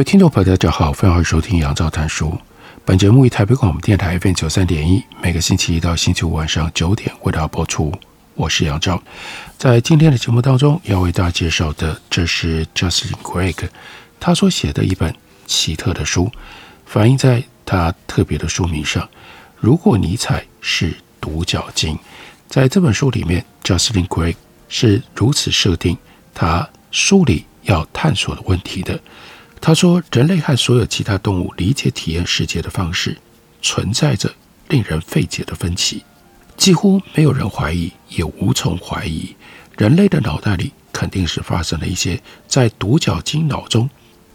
位听众朋友，大家好，欢迎收听杨照谈书。本节目以台北广播电台 FM 九三点一，每个星期一到星期五晚上九点为大家播出。我是杨照，在今天的节目当中要为大家介绍的，这是 Justin Craig 他所写的一本奇特的书，反映在他特别的书名上。如果尼采是独角鲸，在这本书里面，Justin Craig 是如此设定他书里要探索的问题的。他说：“人类和所有其他动物理解体验世界的方式存在着令人费解的分歧。几乎没有人怀疑，也无从怀疑，人类的脑袋里肯定是发生了一些在独角鲸脑中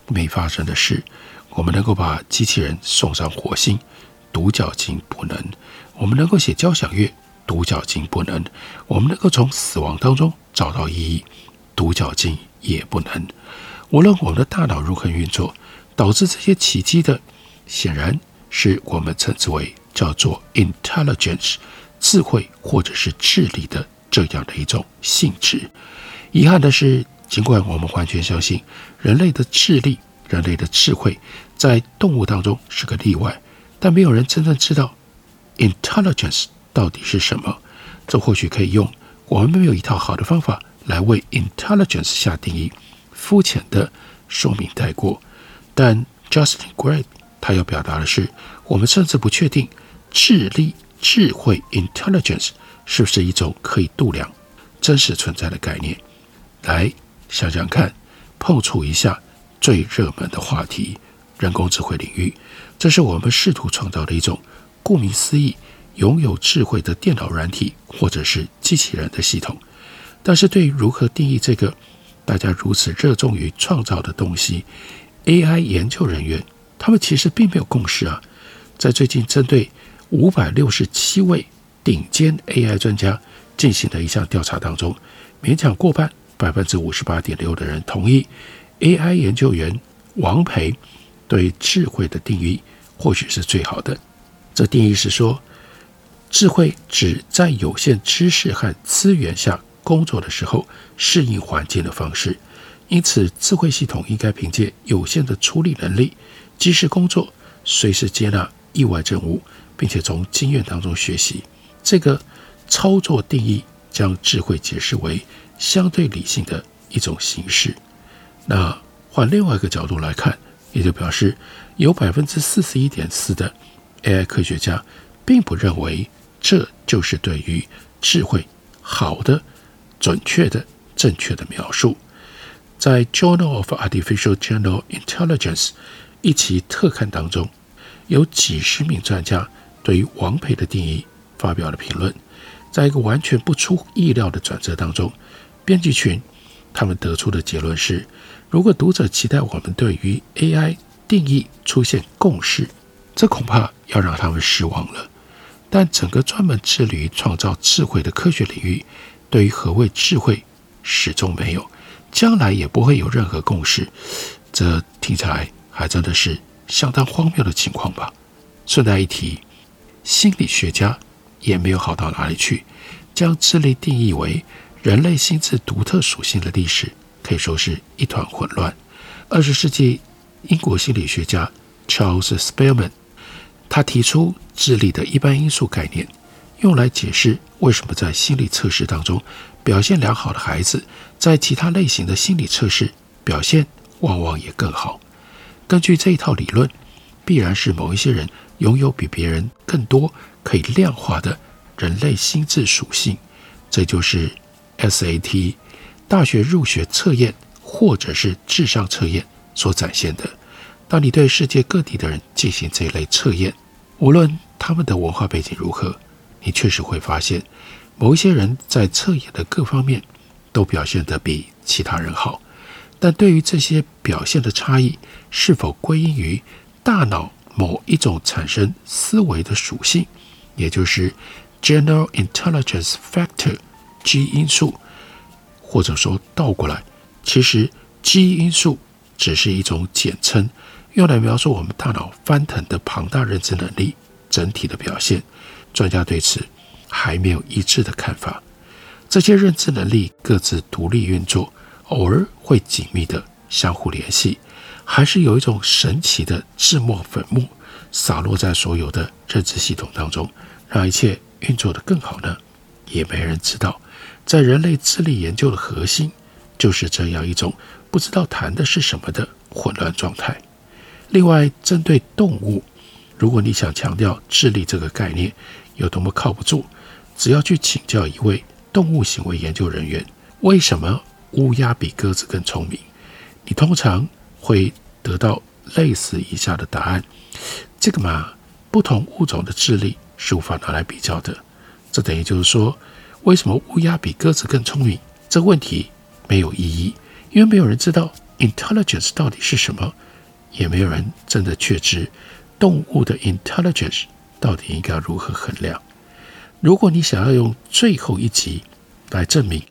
没发生的事。我们能够把机器人送上火星，独角鲸不能；我们能够写交响乐，独角鲸不能；我们能够从死亡当中找到意义，独角鲸也不能。”无论我们的大脑如何运作，导致这些奇迹的，显然是我们称之为叫做 intelligence 智慧或者是智力的这样的一种性质。遗憾的是，尽管我们完全相信人类的智力、人类的智慧在动物当中是个例外，但没有人真正知道 intelligence 到底是什么。这或许可以用我们没有一套好的方法来为 intelligence 下定义。肤浅的说明带过，但 Justin Gray 他要表达的是，我们甚至不确定智力、智慧 （intelligence） 是不是一种可以度量、真实存在的概念。来想想看，碰触一下最热门的话题——人工智慧领域。这是我们试图创造的一种，顾名思义，拥有智慧的电脑软体或者是机器人的系统。但是对于如何定义这个，大家如此热衷于创造的东西，AI 研究人员他们其实并没有共识啊。在最近针对五百六十七位顶尖 AI 专家进行的一项调查当中，勉强过半，百分之五十八点六的人同意 AI 研究员王培对智慧的定义或许是最好的。这定义是说，智慧只在有限知识和资源下。工作的时候适应环境的方式，因此智慧系统应该凭借有限的处理能力，及时工作，随时接纳意外任务，并且从经验当中学习。这个操作定义将智慧解释为相对理性的一种形式。那换另外一个角度来看，也就表示有百分之四十一点四的 AI 科学家并不认为这就是对于智慧好的。准确的、正确的描述，在《Journal of Artificial General Intelligence》一期特刊当中，有几十名专家对于王培的定义发表了评论。在一个完全不出意料的转折当中，编辑群他们得出的结论是：如果读者期待我们对于 AI 定义出现共识，这恐怕要让他们失望了。但整个专门致力于创造智慧的科学领域。对于何谓智慧，始终没有，将来也不会有任何共识。这听起来还真的是相当荒谬的情况吧？顺带一提，心理学家也没有好到哪里去，将智力定义为人类心智独特属性的历史可以说是一团混乱。二十世纪英国心理学家 Charles Spearman，他提出智力的一般因素概念。用来解释为什么在心理测试当中表现良好的孩子，在其他类型的心理测试表现往往也更好。根据这一套理论，必然是某一些人拥有比别人更多可以量化的人类心智属性。这就是 SAT 大学入学测验或者是智商测验所展现的。当你对世界各地的人进行这一类测验，无论他们的文化背景如何，你确实会发现，某一些人在测验的各方面都表现得比其他人好。但对于这些表现的差异，是否归因于大脑某一种产生思维的属性，也就是 General Intelligence Factor G 因素，或者说倒过来，其实 G 因素只是一种简称，用来描述我们大脑翻腾的庞大认知能力整体的表现。专家对此还没有一致的看法。这些认知能力各自独立运作，偶尔会紧密地相互联系，还是有一种神奇的制墨粉末洒落在所有的认知系统当中，让一切运作得更好呢？也没人知道。在人类智力研究的核心，就是这样一种不知道谈的是什么的混乱状态。另外，针对动物，如果你想强调智力这个概念有多么靠不住，只要去请教一位动物行为研究人员，为什么乌鸦比鸽子更聪明？你通常会得到类似以下的答案：这个嘛，不同物种的智力是无法拿来比较的。这等于就是说。为什么乌鸦比鸽子更聪明？这个问题没有意义，因为没有人知道 intelligence 到底是什么，也没有人真的确知动物的 intelligence 到底应该如何衡量。如果你想要用最后一集来证明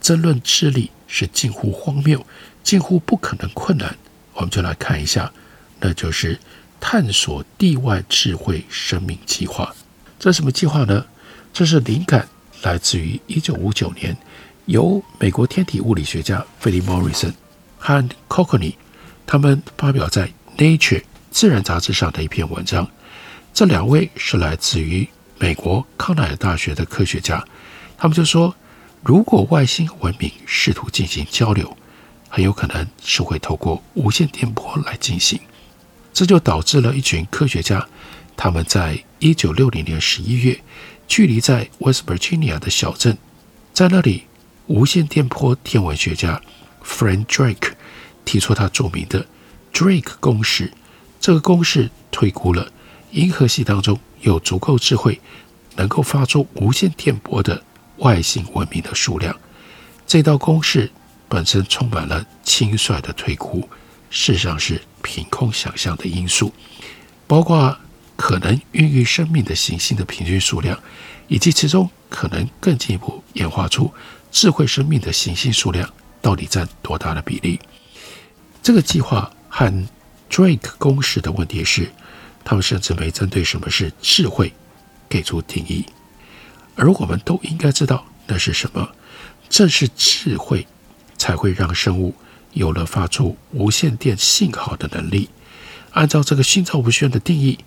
争论智力是近乎荒谬、近乎不可能困难，我们就来看一下，那就是探索地外智慧生命计划。这什么计划呢？这是灵感。来自于一九五九年，由美国天体物理学家菲利·莫瑞森和 Cocony 他们发表在《Nature》自然杂志上的一篇文章。这两位是来自于美国康奈尔大学的科学家，他们就说，如果外星文明试图进行交流，很有可能是会透过无线电波来进行。这就导致了一群科学家，他们在一九六零年十一月。距离在 West Virginia 的小镇，在那里，无线电波天文学家 Frank Drake 提出他著名的 Drake 公式。这个公式推估了银河系当中有足够智慧，能够发出无线电波的外星文明的数量。这道公式本身充满了轻率的推估，事实上是凭空想象的因素，包括。可能孕育生命的行星的平均数量，以及其中可能更进一步演化出智慧生命的行星数量，到底占多大的比例？这个计划和 Drake 公式的问题是，他们甚至没针对什么是智慧给出定义，而我们都应该知道那是什么。正是智慧，才会让生物有了发出无线电信号的能力。按照这个心照不宣的定义。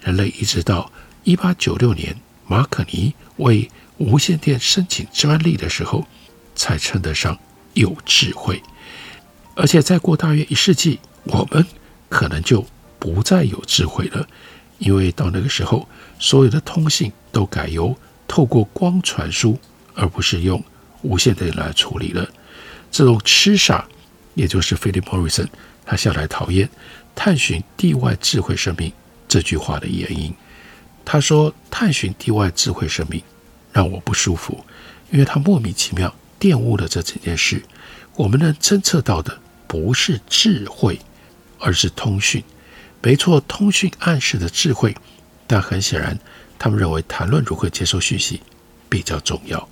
人类一直到一八九六年，马可尼为无线电申请专利的时候，才称得上有智慧。而且再过大约一世纪，我们可能就不再有智慧了，因为到那个时候，所有的通信都改由透过光传输，而不是用无线电来处理了。这种痴傻，也就是菲利·莫里森，他向来讨厌探寻地外智慧生命。这句话的原因，他说：“探寻地外智慧生命让我不舒服，因为他莫名其妙玷污了这整件事。我们能侦测到的不是智慧，而是通讯。没错，通讯暗示的智慧，但很显然，他们认为谈论如何接收讯息比较重要。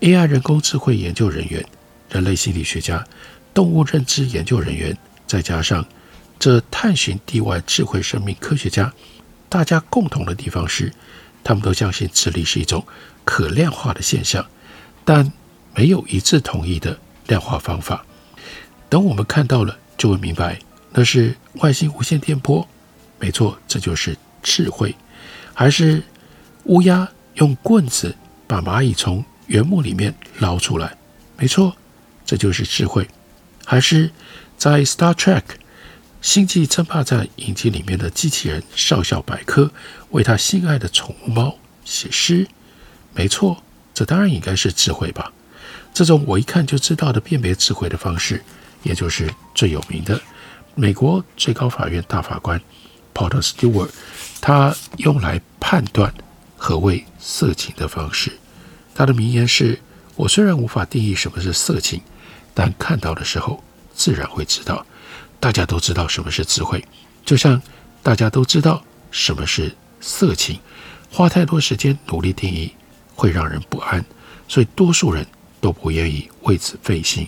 AI 人工智慧研究人员、人类心理学家、动物认知研究人员，再加上……”这探寻地外智慧生命科学家，大家共同的地方是，他们都相信智力是一种可量化的现象，但没有一致统一的量化方法。等我们看到了，就会明白那是外星无线电波，没错，这就是智慧。还是乌鸦用棍子把蚂蚁从原木里面捞出来，没错，这就是智慧。还是在 Star Trek。星际争霸战影集里面的机器人少校百科为他心爱的宠物猫写诗，没错，这当然应该是智慧吧。这种我一看就知道的辨别智慧的方式，也就是最有名的美国最高法院大法官 Potter Stewart，他用来判断何谓色情的方式。他的名言是：我虽然无法定义什么是色情，但看到的时候自然会知道。大家都知道什么是智慧，就像大家都知道什么是色情。花太多时间努力定义会让人不安，所以多数人都不愿意为此费心。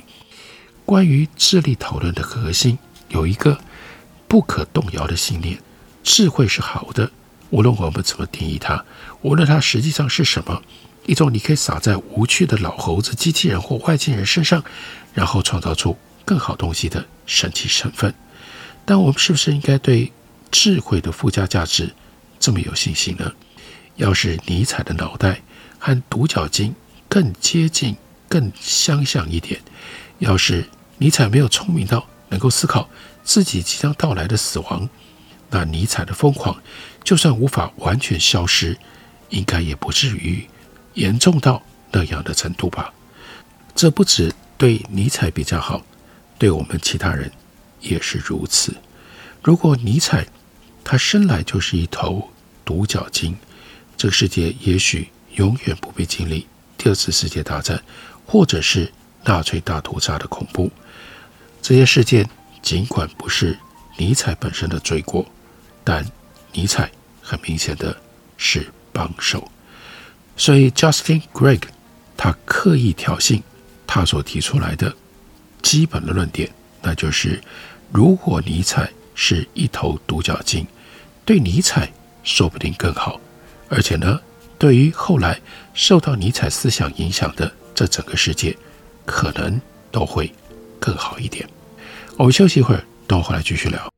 关于智力讨论的核心，有一个不可动摇的信念：智慧是好的，无论我们怎么定义它，无论它实际上是什么。一种你可以撒在无趣的老猴子、机器人或外星人身上，然后创造出更好东西的神奇成分。但我们是不是应该对智慧的附加价值这么有信心呢？要是尼采的脑袋和独角鲸更接近、更相像一点，要是尼采没有聪明到能够思考自己即将到来的死亡，那尼采的疯狂就算无法完全消失，应该也不至于。严重到那样的程度吧？这不止对尼采比较好，对我们其他人也是如此。如果尼采他生来就是一头独角鲸，这个世界也许永远不必经历第二次世界大战，或者是纳粹大屠杀的恐怖。这些事件尽管不是尼采本身的罪过，但尼采很明显的是帮手。所以，Justin Greg 他刻意挑衅他所提出来的基本的论点，那就是：如果尼采是一头独角鲸，对尼采说不定更好。而且呢，对于后来受到尼采思想影响的这整个世界，可能都会更好一点。我们休息一会儿，等我回来继续聊。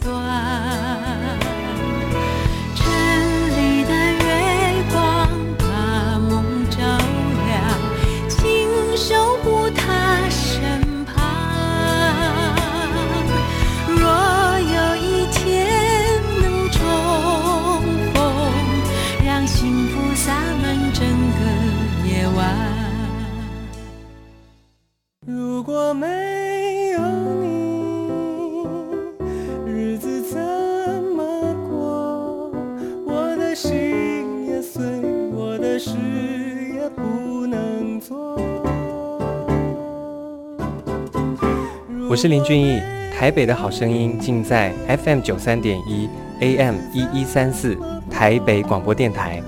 是林俊逸，台北的好声音尽在 FM 九三点一 AM 一一三四台北广播电台。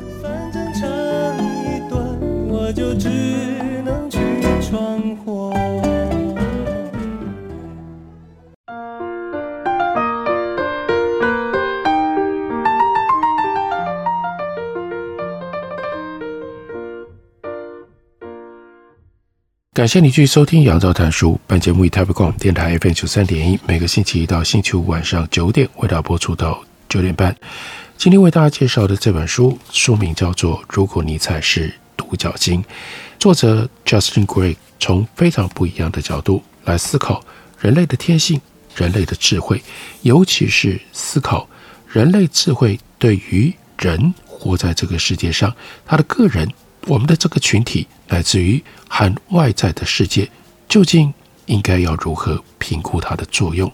感谢你继续收听《杨照谈书》。本节目以台北广电台 FM 九三点一，每个星期一到星期五晚上九点为大家播出到九点半。今天为大家介绍的这本书，书名叫做《如果尼采是独角鲸》，作者 Justin grey 从非常不一样的角度来思考人类的天性、人类的智慧，尤其是思考人类智慧对于人活在这个世界上，他的个人。我们的这个群体，来自于含外在的世界，究竟应该要如何评估它的作用？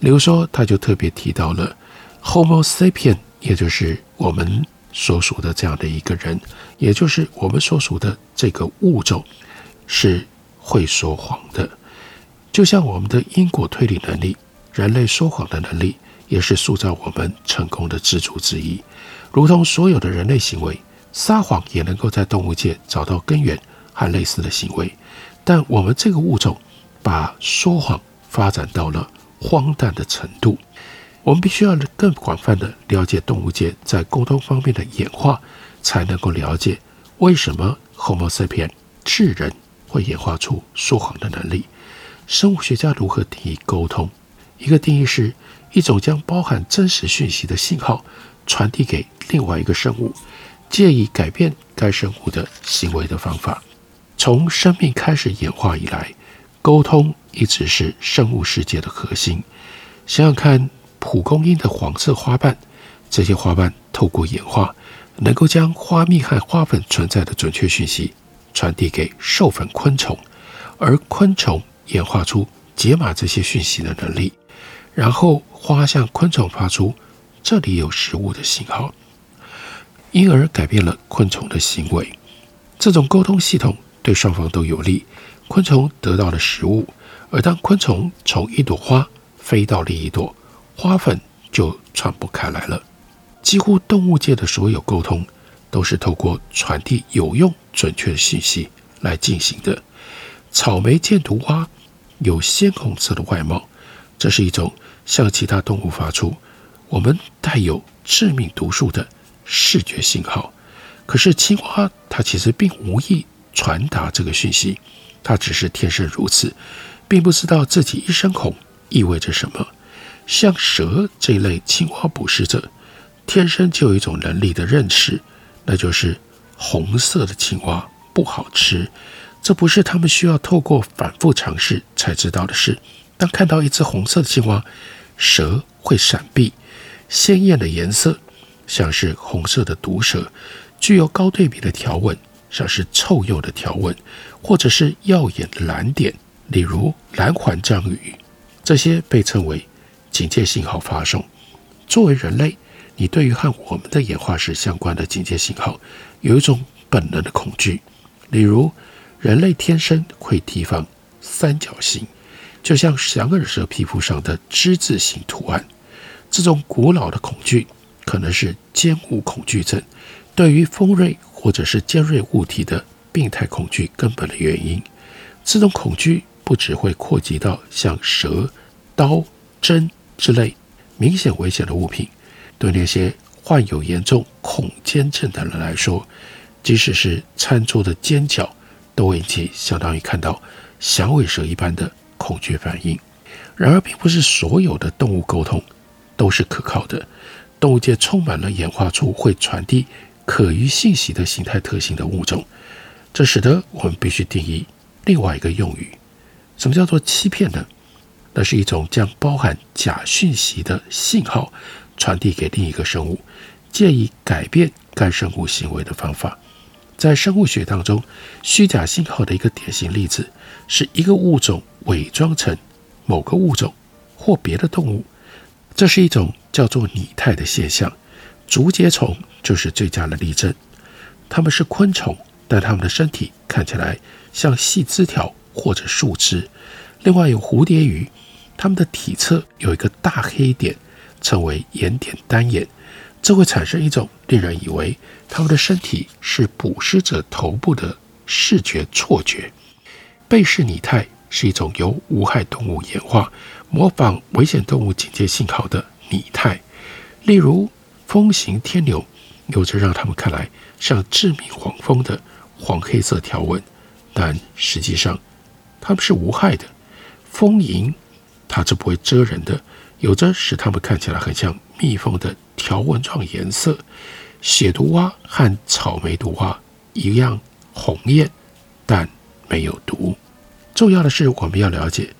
例如说，他就特别提到了 Homo sapien，也就是我们所属的这样的一个人，也就是我们所属的这个物种，是会说谎的。就像我们的因果推理能力，人类说谎的能力，也是塑造我们成功的支柱之一。如同所有的人类行为。撒谎也能够在动物界找到根源和类似的行为，但我们这个物种把说谎发展到了荒诞的程度。我们必须要更广泛的了解动物界在沟通方面的演化，才能够了解为什么 Homo sapien 智人会演化出说谎的能力。生物学家如何定义沟通？一个定义是一种将包含真实讯息的信号传递给另外一个生物，借以改变该生物的行为的方法。从生命开始演化以来，沟通一直是生物世界的核心。想想看，蒲公英的黄色花瓣，这些花瓣透过演化，能够将花蜜和花粉存在的准确讯息传递给授粉昆虫，而昆虫演化出解码这些讯息的能力，然后花向昆虫发出这里有食物的信号，因而改变了昆虫的行为。这种沟通系统对双方都有利，昆虫得到了食物，而当昆虫从一朵花飞到另一朵，花粉就传播开来了。几乎动物界的所有沟通都是透过传递有用、准确的信息来进行的。草莓箭毒蛙有鲜红色的外貌，这是一种向其他动物发出我们带有致命毒素的视觉信号。可是青蛙它其实并无意传达这个讯息，它只是天生如此，并不知道自己一身红意味着什么。像蛇这一类青蛙捕食者。天生就有一种能力的认识，那就是红色的青蛙不好吃。这不是他们需要透过反复尝试才知道的事。当看到一只红色的青蛙，蛇会闪避。鲜艳的颜色，像是红色的毒蛇；具有高对比的条纹，像是臭鼬的条纹，或者是耀眼的蓝点，例如蓝环章鱼。这些被称为警戒信号发送。作为人类。你对于和我们的演化史相关的警戒信号，有一种本能的恐惧。例如，人类天生会提防三角形，就像响耳蛇皮肤上的之字形图案。这种古老的恐惧可能是尖物恐惧症，对于锋锐或者是尖锐物体的病态恐惧根本的原因。这种恐惧不只会扩及到像蛇、刀、针之类明显危险的物品。对那些患有严重恐尖症的人来说，即使是餐桌的尖角，都会引起相当于看到响尾蛇一般的恐惧反应。然而，并不是所有的动物沟通都是可靠的。动物界充满了演化出会传递可疑信息的形态特性的物种，这使得我们必须定义另外一个用语：什么叫做欺骗呢？那是一种将包含假讯息的信号。传递给另一个生物，借以改变该生物行为的方法。在生物学当中，虚假信号的一个典型例子是一个物种伪装成某个物种或别的动物。这是一种叫做拟态的现象。竹节虫就是最佳的例证。它们是昆虫，但它们的身体看起来像细枝条或者树枝。另外有蝴蝶鱼，它们的体侧有一个大黑点。称为眼点单眼，这会产生一种令人以为它们的身体是捕食者头部的视觉错觉。背式拟态是一种由无害动物演化模仿危险动物警戒信号的拟态，例如蜂行天牛有着让他们看来像致命黄蜂的黄黑色条纹，但实际上它们是无害的。蜂蝇它是不会蛰人的。有着使它们看起来很像蜜蜂的条纹状颜色。血毒蛙和草莓毒蛙一样红艳，但没有毒。重要的是，我们要了解，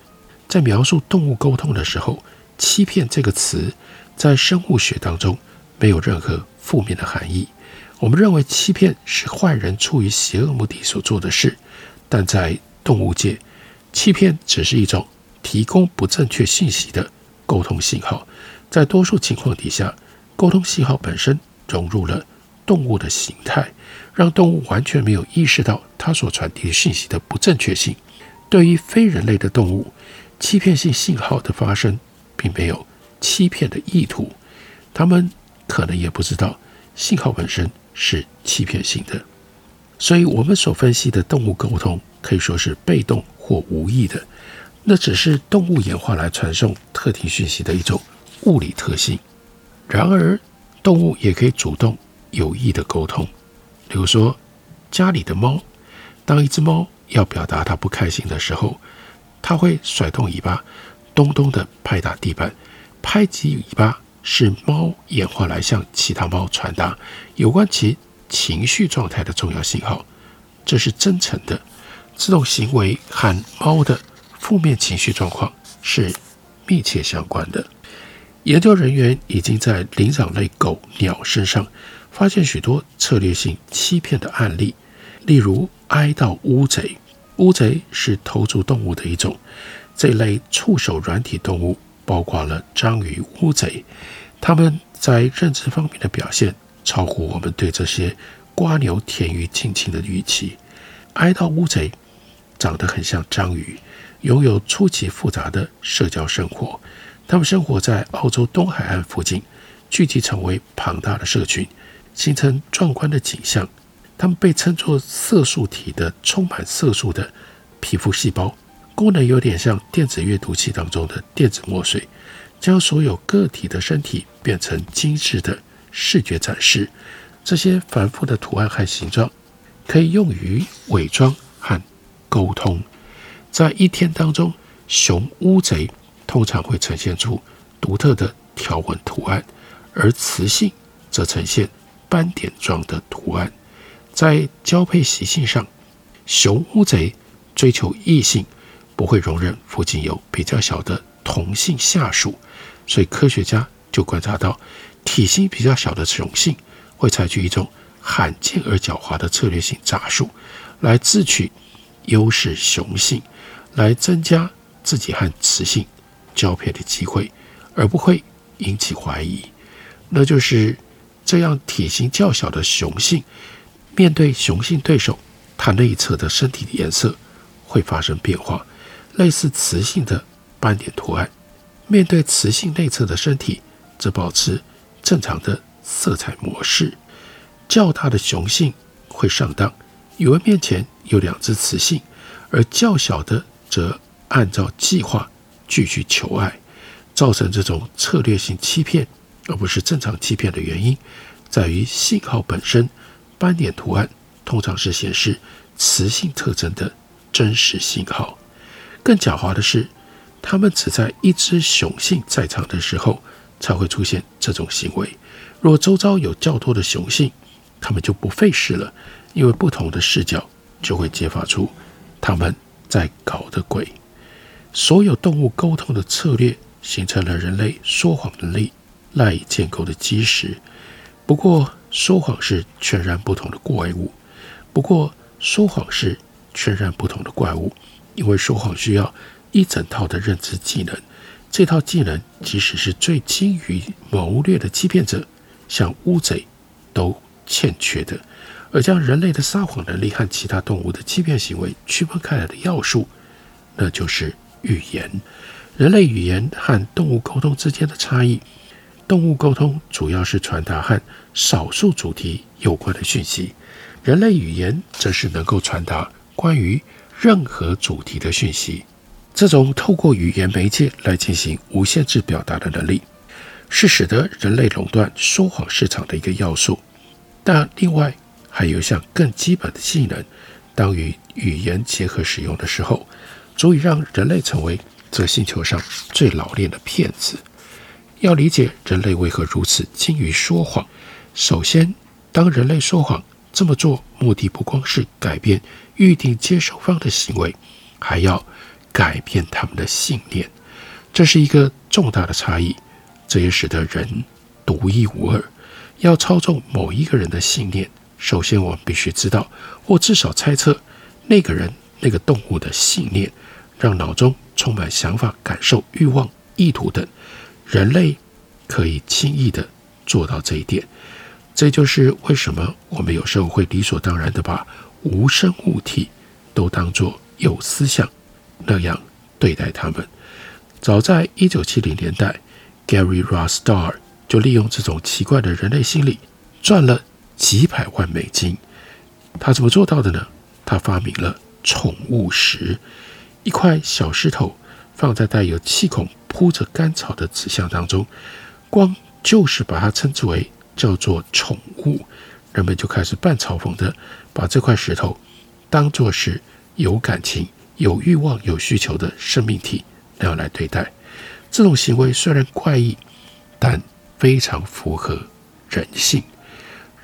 在描述动物沟通的时候，“欺骗”这个词在生物学当中没有任何负面的含义。我们认为欺骗是坏人出于邪恶目的所做的事，但在动物界，欺骗只是一种提供不正确信息的。沟通信号，在多数情况底下，沟通信号本身融入了动物的形态，让动物完全没有意识到它所传递信息的不正确性。对于非人类的动物，欺骗性信号的发生并没有欺骗的意图，他们可能也不知道信号本身是欺骗性的。所以，我们所分析的动物沟通可以说是被动或无意的。那只是动物演化来传送特定讯息的一种物理特性。然而，动物也可以主动有意的沟通。比如说，家里的猫，当一只猫要表达它不开心的时候，它会甩动尾巴，咚咚地拍打地板。拍击尾巴是猫演化来向其他猫传达有关其情绪状态的重要信号。这是真诚的。这种行为和猫的负面情绪状况是密切相关的。研究人员已经在灵长类狗、鸟身上发现许多策略性欺骗的案例，例如哀悼乌贼。乌贼是头足动物的一种，这类触手软体动物包括了章鱼、乌贼，它们在认知方面的表现超乎我们对这些瓜牛、田鱼近亲的预期。哀悼乌贼。长得很像章鱼，拥有出奇复杂的社交生活。它们生活在澳洲东海岸附近，聚集成为庞大的社群，形成壮观的景象。它们被称作色素体的充满色素的皮肤细胞，功能有点像电子阅读器当中的电子墨水，将所有个体的身体变成精致的视觉展示。这些繁复的图案和形状可以用于伪装和。沟通，在一天当中，雄乌贼通常会呈现出独特的条纹图案，而雌性则呈现斑点状的图案。在交配习性上，雄乌贼追求异性，不会容忍附近有比较小的同性下属，所以科学家就观察到，体型比较小的雄性会采取一种罕见而狡猾的策略性诈术来自取。优势雄性来增加自己和雌性交配的机会，而不会引起怀疑。那就是这样，体型较小的雄性面对雄性对手，它内侧的身体的颜色会发生变化，类似雌性的斑点图案；面对雌性内侧的身体，则保持正常的色彩模式。较大的雄性会上当。以为面前有两只雌性，而较小的则按照计划继续求爱，造成这种策略性欺骗，而不是正常欺骗的原因，在于信号本身，斑点图案通常是显示雌性特征的真实信号。更狡猾的是，它们只在一只雄性在场的时候才会出现这种行为。若周遭有较多的雄性，它们就不费事了。因为不同的视角就会揭发出他们在搞的鬼。所有动物沟通的策略形成了人类说谎能力赖以建构的基石。不过，说谎是全然不同的怪物。不过，说谎是全然不同的怪物，因为说谎需要一整套的认知技能。这套技能，即使是最精于谋略的欺骗者，像乌贼，都欠缺的。而将人类的撒谎能力和其他动物的欺骗行为区分开来的要素，那就是语言。人类语言和动物沟通之间的差异：动物沟通主要是传达和少数主题有关的讯息，人类语言则是能够传达关于任何主题的讯息。这种透过语言媒介来进行无限制表达的能力，是使得人类垄断说谎市场的一个要素。但另外，还有一项更基本的技能，当与语言结合使用的时候，足以让人类成为这星球上最老练的骗子。要理解人类为何如此精于说谎，首先，当人类说谎，这么做目的不光是改变预定接收方的行为，还要改变他们的信念。这是一个重大的差异，这也使得人独一无二。要操纵某一个人的信念。首先，我们必须知道，或至少猜测那个人、那个动物的信念，让脑中充满想法、感受、欲望、意图等。人类可以轻易地做到这一点。这就是为什么我们有时候会理所当然地把无声物体都当作有思想那样对待他们。早在一九七零年代，Gary Rossdar 就利用这种奇怪的人类心理赚了。几百万美金，他怎么做到的呢？他发明了宠物石，一块小石头放在带有气孔、铺着干草的纸箱当中，光就是把它称之为叫做宠物，人们就开始半嘲讽的把这块石头当作是有感情、有欲望、有需求的生命体那样来对待。这种行为虽然怪异，但非常符合人性。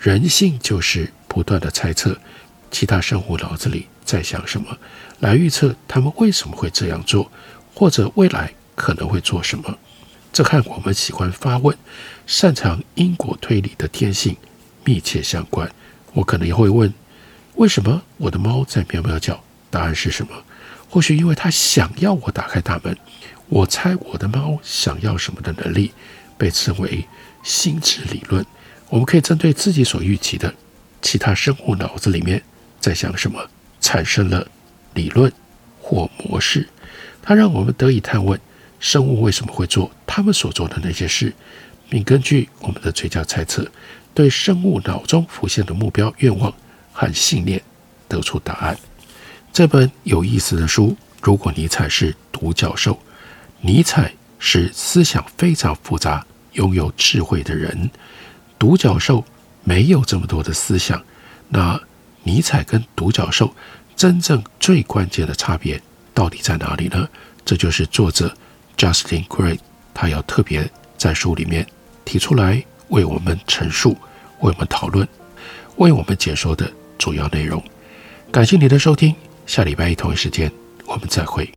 人性就是不断的猜测其他生物脑子里在想什么，来预测他们为什么会这样做，或者未来可能会做什么。这和我们喜欢发问、擅长因果推理的天性密切相关。我可能也会问：为什么我的猫在喵喵叫？答案是什么？或许因为它想要我打开大门。我猜我的猫想要什么的能力，被称为心智理论。我们可以针对自己所预期的其他生物脑子里面在想什么，产生了理论或模式。它让我们得以探问生物为什么会做他们所做的那些事，并根据我们的最佳猜测，对生物脑中浮现的目标、愿望和信念得出答案。这本有意思的书，如果尼采是独角兽。尼采是思想非常复杂、拥有智慧的人，独角兽没有这么多的思想。那尼采跟独角兽真正最关键的差别到底在哪里呢？这就是作者 Justin Gray 他要特别在书里面提出来为我们陈述、为我们讨论、为我们解说的主要内容。感谢你的收听，下礼拜一同一时间我们再会。